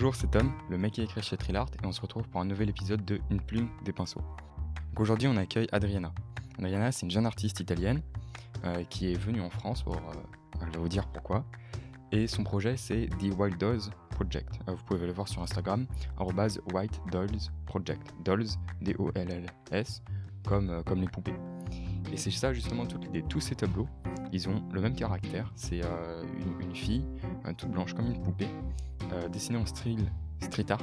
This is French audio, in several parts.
Bonjour, c'est Tom, le mec qui écrit chez Trilart, et on se retrouve pour un nouvel épisode de Une plume, des pinceaux. Aujourd'hui, on accueille Adriana. Adriana, c'est une jeune artiste italienne euh, qui est venue en France pour. euh, elle va vous dire pourquoi. Et son projet, c'est The Wild Dolls Project. Euh, vous pouvez le voir sur Instagram, White Dolls Project. Dolls, D-O-L-L-S, comme, euh, comme les poupées. Et c'est ça justement toute l'idée. Tous ces tableaux, ils ont le même caractère. C'est euh, une, fille, euh, toute blanche comme une poupée, euh, dessinée en style street art,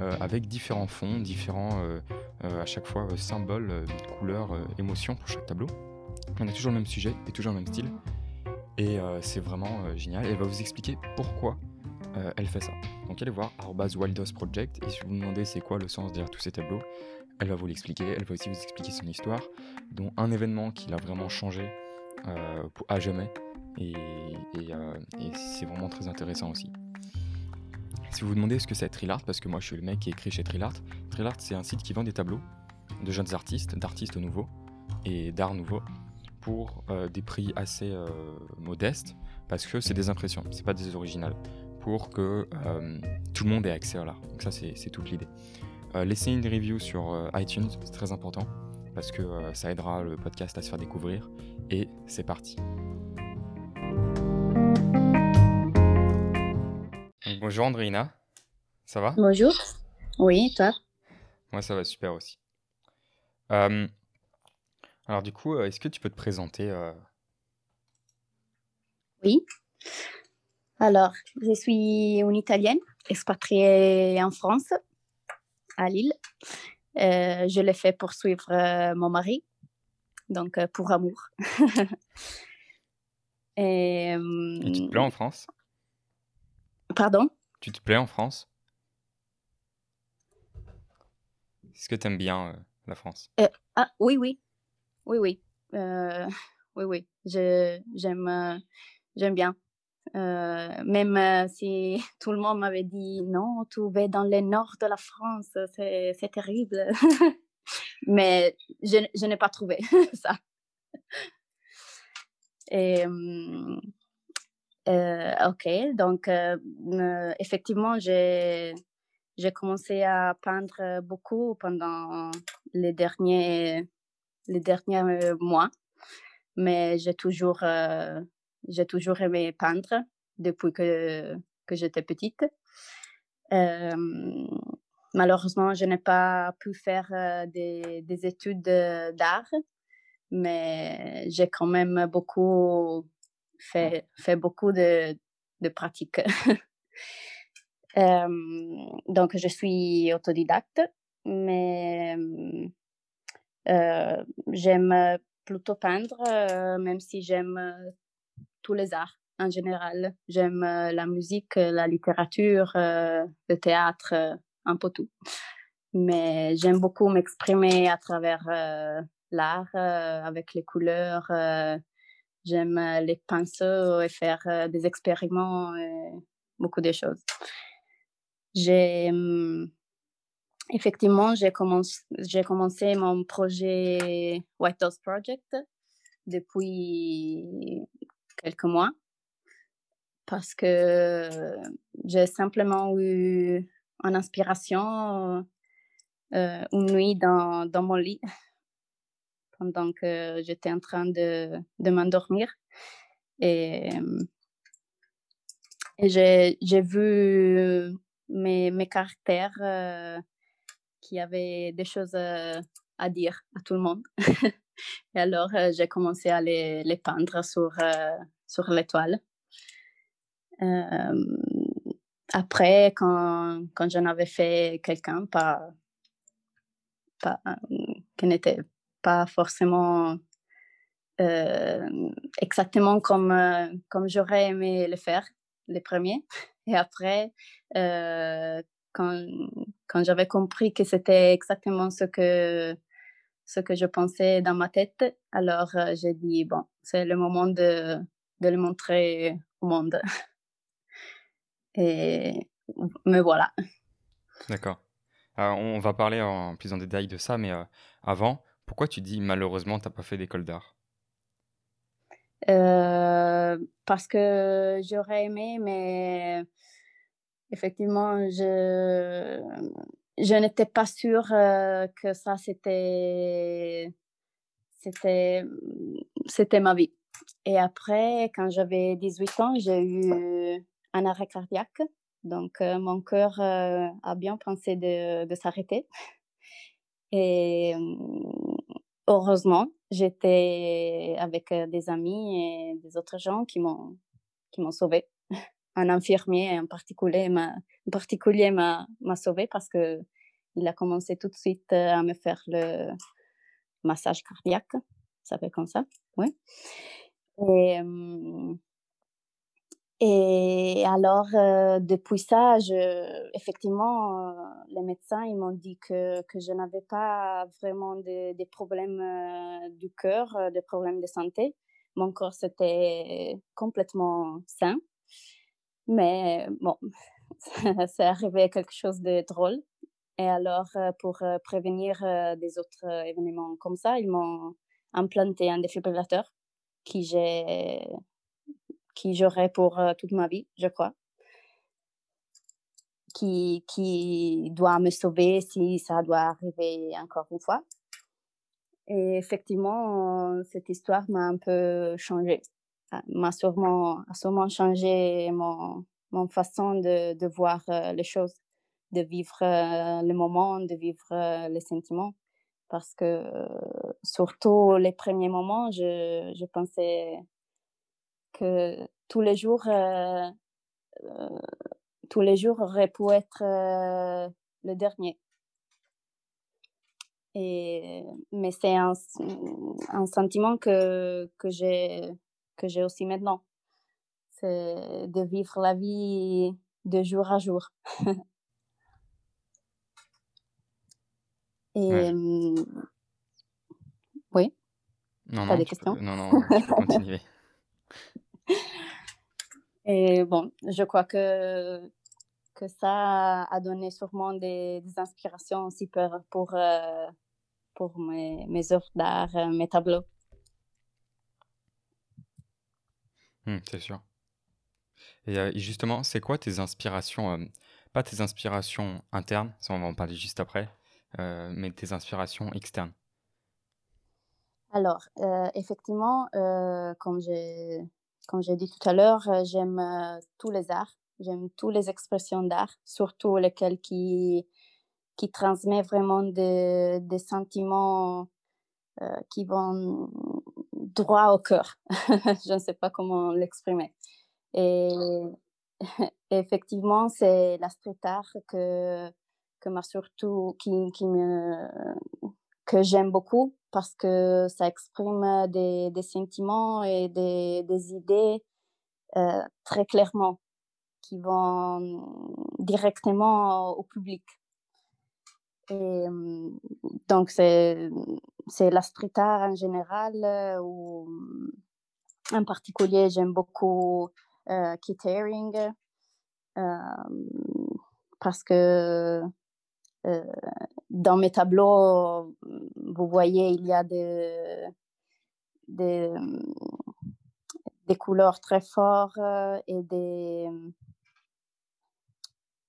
euh, avec différents fonds, différents euh, à chaque fois symboles, couleurs, émotions pour chaque tableau. On a toujours le même sujet et toujours le même style. Et c'est vraiment génial. Elle va vous expliquer pourquoi elle fait ça. Donc allez voir Wildos Project et si vous vous demandez c'est quoi le sens derrière tous ces tableaux, elle va vous l'expliquer. Elle va aussi vous expliquer son histoire, dont un événement qui l'a vraiment changé pour- à jamais. Et c'est vraiment très intéressant aussi. Si vous vous demandez ce que c'est Trilart, parce que moi je suis le mec qui écrit chez Trilart, Trilart c'est un site qui vend des tableaux de jeunes artistes, d'artistes nouveaux et d'art nouveau pour euh, des prix assez euh, modestes, parce que c'est des impressions, c'est pas des originales, pour que euh, tout le monde ait accès à l'art. Donc ça c'est toute l'idée. Laissez une review sur iTunes, c'est très important, parce que ça aidera le podcast à se faire découvrir. Et c'est parti. Bonjour Andréina, ça va? Bonjour. Oui, toi? Moi ça va super aussi. Euh, alors du coup, euh, est-ce que tu peux te présenter euh, Oui. Alors, je suis une Italienne expatriée en France, à Lille. Euh, je l'ai fait pour suivre euh, mon mari, donc euh, pour amour. Et, et tu te plais en France? Pardon? Tu te plais en France? Est-ce que tu aimes bien euh, la France? Ah, oui, oui. Oui, oui. Euh, oui, oui. J'aime, euh, j'aime bien. Euh, même euh, si tout le monde m'avait dit non, tu vas dans le nord de la France, c'est, terrible. Mais je, je n'ai pas trouvé ça. Et, euh, ok, donc euh, euh, effectivement, j'ai, commencé à peindre beaucoup pendant les derniers, les derniers euh, mois, mais j'ai toujours, euh, j'ai toujours aimé peindre depuis que, que j'étais petite. Euh, malheureusement, je n'ai pas pu faire euh, des, des études euh, d'art, mais j'ai quand même beaucoup fait, fait beaucoup de, de pratiques. Euh, donc, je suis autodidacte, mais euh, j'aime plutôt peindre, euh, même si j'aime tous les arts en général. J'aime la musique, la littérature, le théâtre, un peu tout. Mais j'aime beaucoup m'exprimer à travers l'art, avec les couleurs. Euh, j'aime euh, les pinceaux et faire euh, des expériments, et beaucoup de choses. J'ai hum, effectivement j'ai commencé mon projet White House Project depuis quelques mois parce que j'ai simplement eu une inspiration euh, une nuit dans mon lit pendant que j'étais en train de, de m'endormir et, et j'ai vu mes, mes caractères euh, qui avaient des choses euh, à dire à tout le monde. Et alors, euh, j'ai commencé à les, les peindre sur, euh, sur l'étoile. Euh, après, quand, quand j'en avais fait quelqu'un, pas, pas, qui n'était pas forcément euh, exactement comme, euh, comme j'aurais aimé le faire, les premiers. Et après, euh, quand, quand j'avais compris que c'était exactement ce que, ce que je pensais dans ma tête, alors j'ai dit, bon, c'est le moment de, de le montrer au monde. Et me voilà. D'accord. On va parler en plus en détail de ça, mais avant, pourquoi tu dis malheureusement t'as pas fait d'école d'art? Euh, parce que j'aurais aimé, mais effectivement, je, je n'étais pas sûre que ça, c'était, c'était, c'était ma vie. Et après, quand j'avais 18 ans, j'ai eu un arrêt cardiaque. Donc, mon cœur a bien pensé de, de s'arrêter. Et heureusement, j'étais avec des amis et des autres gens qui m'ont qui m'ont sauvé. Un infirmier en particulier m'a en particulier m'a sauvé parce que il a commencé tout de suite à me faire le massage cardiaque, ça fait comme ça, oui. Et, et alors, depuis ça, je, effectivement, les médecins ils m'ont dit que, que je n'avais pas vraiment des de problèmes du cœur, des problèmes de santé. Mon corps, c'était complètement sain. Mais bon, c'est arrivé quelque chose de drôle. Et alors, pour prévenir des autres événements comme ça, ils m'ont implanté un défibrillateur qui j'ai qui j'aurai pour toute ma vie, je crois. Qui, qui doit me sauver si ça doit arriver encore une fois. Et effectivement, cette histoire m'a un peu changé. Ah, m'a sûrement, sûrement changé mon, mon façon de, de voir les choses, de vivre le moment, de vivre les sentiments. Parce que surtout les premiers moments, je, je pensais que tous les jours, tous les jours auraient pu être le dernier. Et, mais c'est un, un, sentiment que, que j'ai que j'ai aussi maintenant. C'est de vivre la vie de jour à jour. Et oui. Non, T'as non, des questions peux- non, non, tu peux continuer. Et bon, je crois que, que ça a donné sûrement des, des inspirations aussi pour, pour, euh, pour mes, mes œuvres d'art, euh, mes tableaux. Hmm, c'est sûr. Et euh, et justement, c'est quoi tes inspirations, euh, pas tes inspirations internes, ça on va en parler juste après, euh, mais tes inspirations externes? Alors, euh, effectivement, comme j'ai comme j'ai dit tout à l'heure, euh, j'aime euh, tous les arts, j'aime toutes les expressions d'art, surtout lesquelles qui, qui transmettent vraiment des, des sentiments euh, qui vont droit au cœur. Je ne sais pas comment l'exprimer. Et effectivement, c'est la street art que, que m'a surtout, qui, qui me, que j'aime beaucoup parce que ça exprime des, des sentiments et des, idées euh, très clairement qui vont directement au public. Et euh, donc, c'est, c'est la street art en général, euh, ou en particulier, j'aime beaucoup euh, Keith Haring, euh, parce que euh, dans mes tableaux, vous voyez, il y a des, des, des couleurs très fortes euh, et des,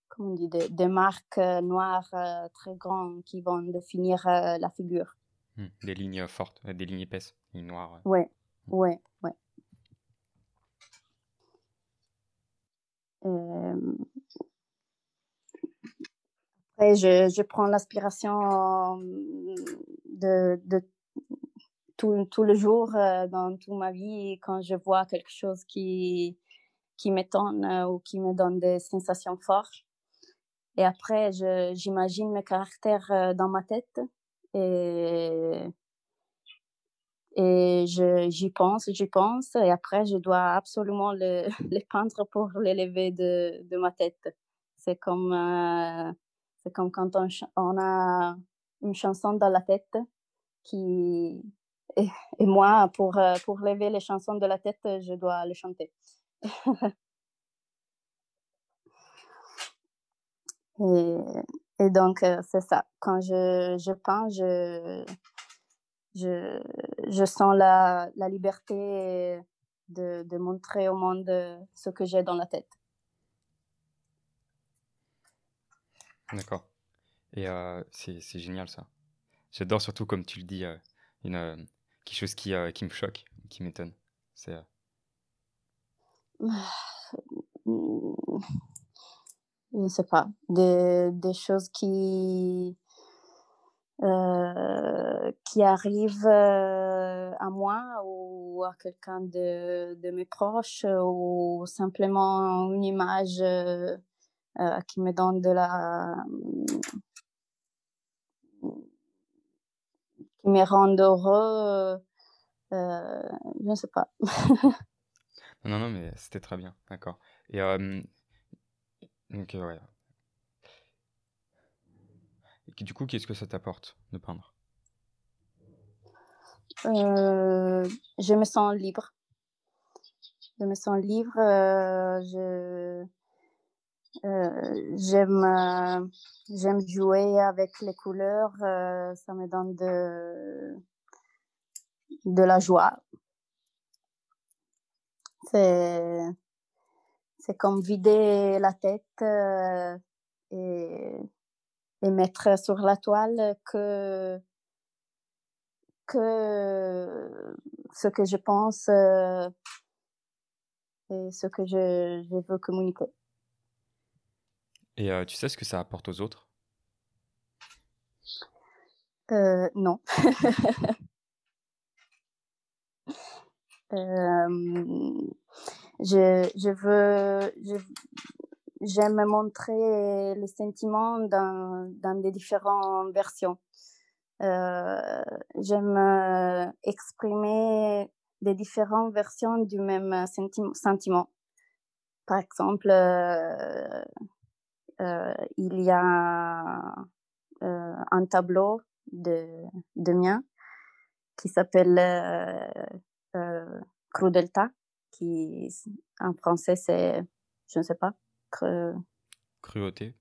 comment on dit, des, des marques euh, noires très grandes qui vont définir la figure. Hmm, Des lignes fortes, des lignes épaisses, des lignes noires. ouais, ouais. Euh, Après, je, je prends l'inspiration euh, de, tout, le jour euh, dans toute ma vie quand je vois quelque chose qui, qui m'étonne euh, ou qui me donne des sensations fortes. Et après, j'imagine mes caractères dans ma tête et, et j'y pense, j'y pense. Et après, je dois absolument le- les peindre pour les lever de, de ma tête. C'est comme, c'est comme quand on, a une chanson dans la tête qui, et, et moi, pour, euh, pour lever les chansons de la tête, je dois les chanter. Et, et donc, euh, c'est ça. Quand je, je peins, je, je, je sens la, la liberté de, de montrer au monde ce que j'ai dans la tête. D'accord. Et euh, c'est génial ça. J'adore surtout comme tu le dis, euh, une, euh, quelque chose qui, euh, qui me choque, qui m'étonne. C'est Je ne sais pas. Des, des choses qui, qui arrivent à moi ou à quelqu'un de, de mes proches ou simplement une image euh, euh, qui me donne de la... qui me rend heureux. euh, je ne sais pas. Non, non, mais c'était très bien, d'accord. Et euh, donc, euh, ouais. Et du coup, qu'est-ce que ça t'apporte de peindre? Euh, je me sens libre. Je me sens libre. euh, je, euh, j'aime, euh, j'aime jouer avec les couleurs. euh, ça me donne de, de la joie. C'est, c'est comme vider la tête euh, et, et mettre sur la toile que, que ce que je pense euh, et ce que je, je veux communiquer. Et euh, tu sais ce que ça apporte aux autres? Euh, non. Euh, je, je veux, je- j'aime montrer les sentiments dans, dans des différentes versions. Euh, j'aime exprimer des différentes versions du même senti- sentiment. Par exemple, il y a euh, un tableau de, de mien qui s'appelle euh, euh, Crudelta, qui en français c'est, je ne sais pas, cru- Cruauté,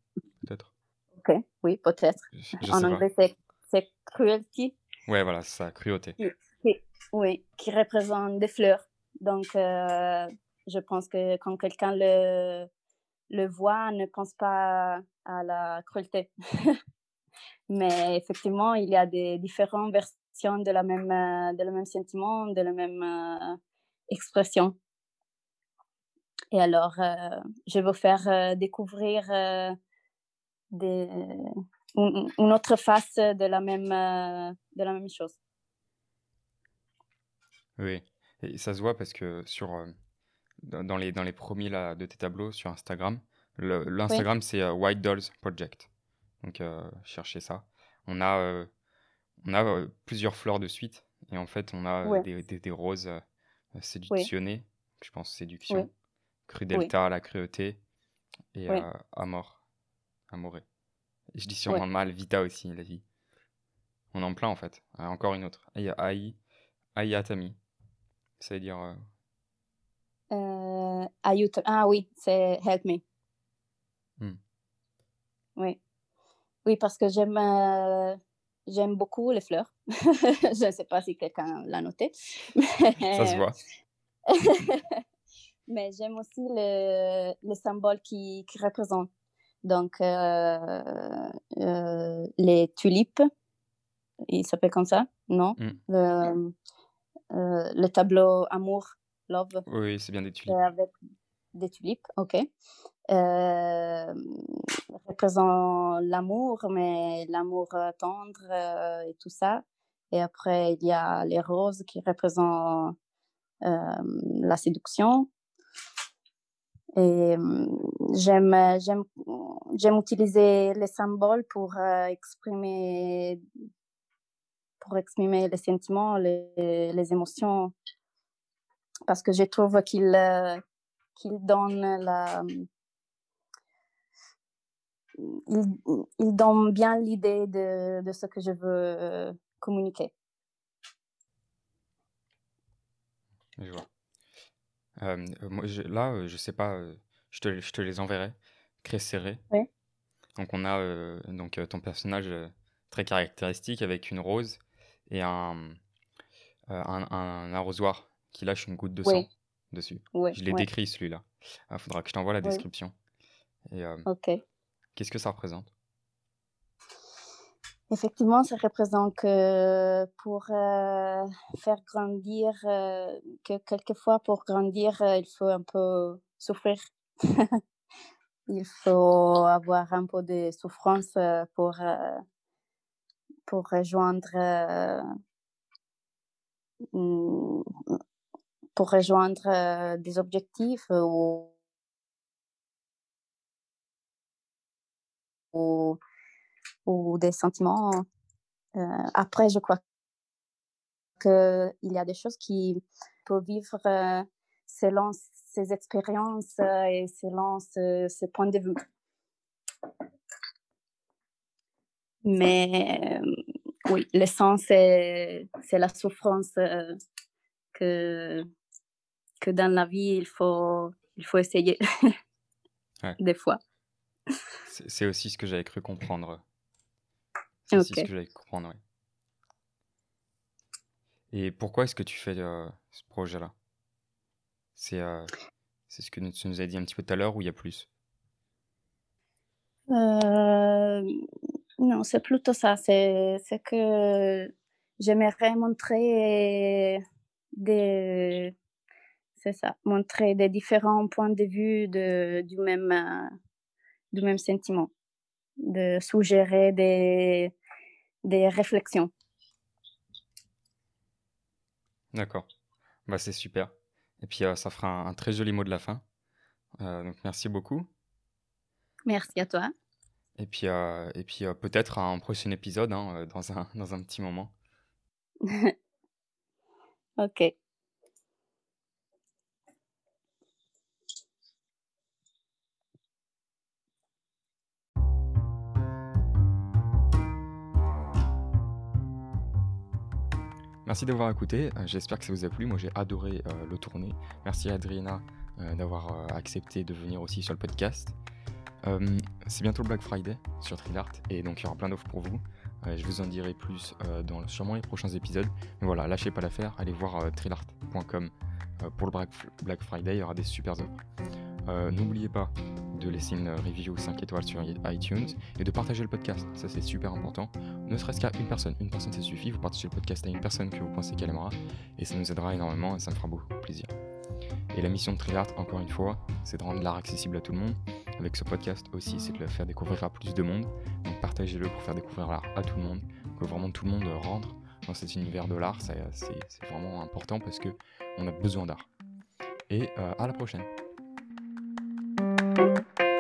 peut-être? ok, oui, peut-être. En anglais c'est, c'est cruelty, Ouais, voilà, c'est ça, cruauté. qui, qui- oui, qui représente des fleurs. Donc, euh, je pense que quand quelqu'un le, le voit, ne pense pas à la cruauté. Mais effectivement, il y a des différentes versions de la même, euh, de le même sentiment, de la même euh, expression. Et alors, euh, je veux faire euh, découvrir une, autre face de la même, de la même chose. Oui, et ça se voit parce que sur, dans les, dans les premiers là, de tes tableaux sur Instagram, l'Instagram c'est euh, White Dolls Project. Donc euh, cherchez ça. On a, euh, on a euh, plusieurs fleurs de suite et en fait on a euh, Ouais. des, des, des roses euh, séductionnées, je pense séduction. Crudelta, la cruauté et Amor, Amoré. Et je dis sûrement mal, Vita aussi, la vie. On en plein en fait. Ah, encore une autre. Et il y a Ai, Ayatami. Ça veut dire euh, Ah oui, c'est Help Me. Hmm. Oui. Oui, parce que j'aime euh, j'aime beaucoup les fleurs. Je ne sais pas si quelqu'un l'a noté. ça se voit. Mais j'aime aussi le, le symbole qui, qui représente. Donc, euh, euh, les tulipes, il s'appelle comme ça, non? Mm. Le, le tableau amour, love, Oui, c'est bien des tulipes. euh, avec des tulipes, ok. Euh, représente l'amour, mais l'amour euh, tendre euh, et tout ça. Et après, il y a les roses qui représentent la séduction. Et j'aime, j'aime, j'aime utiliser les symboles pour exprimer, pour exprimer les sentiments, les, les émotions, parce que je trouve qu'ils euh, donnent la, ils donnent bien l'idée de, de ce que je veux euh, communiquer. Je vois. Euh, moi, je- là, euh, je sais pas, euh, je te, je te les enverrai. Très serrés. Oui. Donc, on a euh, donc, ton personnage très caractéristique avec une rose et un, un, un arrosoir qui lâche une goutte de sang dessus. Je l'ai décrit celui-là. Il faudra que je t'envoie la description. Et euh, ok. qu'est-ce que ça représente? Effectivement, ça représente que pour euh, faire grandir, euh, que quelquefois pour grandir, il faut un peu souffrir. il faut avoir un peu de souffrance pour, pour rejoindre, pour rejoindre des objectifs ou, ou des sentiments. Après, je crois qu'il y a des choses qui peuvent vivre selon ses expériences et selon ses points de vue. Mais oui, l'essence, c'est, c'est la souffrance que, que dans la vie, il faut, il faut essayer des fois. C'est aussi ce que j'avais cru comprendre c'est ce que comprendre, oui. Et pourquoi est-ce que tu fais euh, ce projet-là? C'est euh, c'est ce que tu nous as dit un petit peu tout à l'heure ou il y a plus? Euh, Non, c'est plutôt ça. C'est que j'aimerais montrer des. C'est ça, montrer des différents points de vue de, du, même, du même sentiment. De suggérer des, des réflexions. D'accord. Bah, c'est super. Et puis, euh, ça fera un, très joli mot de la fin. Euh, donc, merci beaucoup. Merci à toi. Et puis, euh, et puis peut-être un prochain épisode hein, dans, un, dans un petit moment. ok. Merci d'avoir écouté, euh, j'espère que ça vous a plu, moi j'ai adoré euh, le tourner. Merci Adriana euh, d'avoir accepté de venir aussi sur le podcast. c'est bientôt le Black Friday sur Trilart et donc il y aura plein d'offres pour vous. je vous en dirai plus dans sûrement les prochains épisodes. Mais voilà, lâchez pas l'affaire, allez voir trilart.com pour le Black Friday, il y aura des super offres. N'oubliez pas de laisser une review 5 étoiles sur iTunes et de partager le podcast. Ça, c'est super important. Ne serait-ce qu'à une personne. Une personne, ça suffit. Vous partagez le podcast à une personne que vous pensez qu'elle aimera et ça nous aidera énormément et ça me fera beaucoup plaisir. Et la mission de Trilart, encore une fois, c'est de rendre l'art accessible à tout le monde. Avec ce podcast aussi, c'est de le faire découvrir à plus de monde. Donc partagez-le pour faire découvrir l'art à tout le monde, que vraiment tout le monde rentre dans cet univers de l'art. C'est vraiment important parce que on a besoin d'art. Et euh, à la prochaine. thank you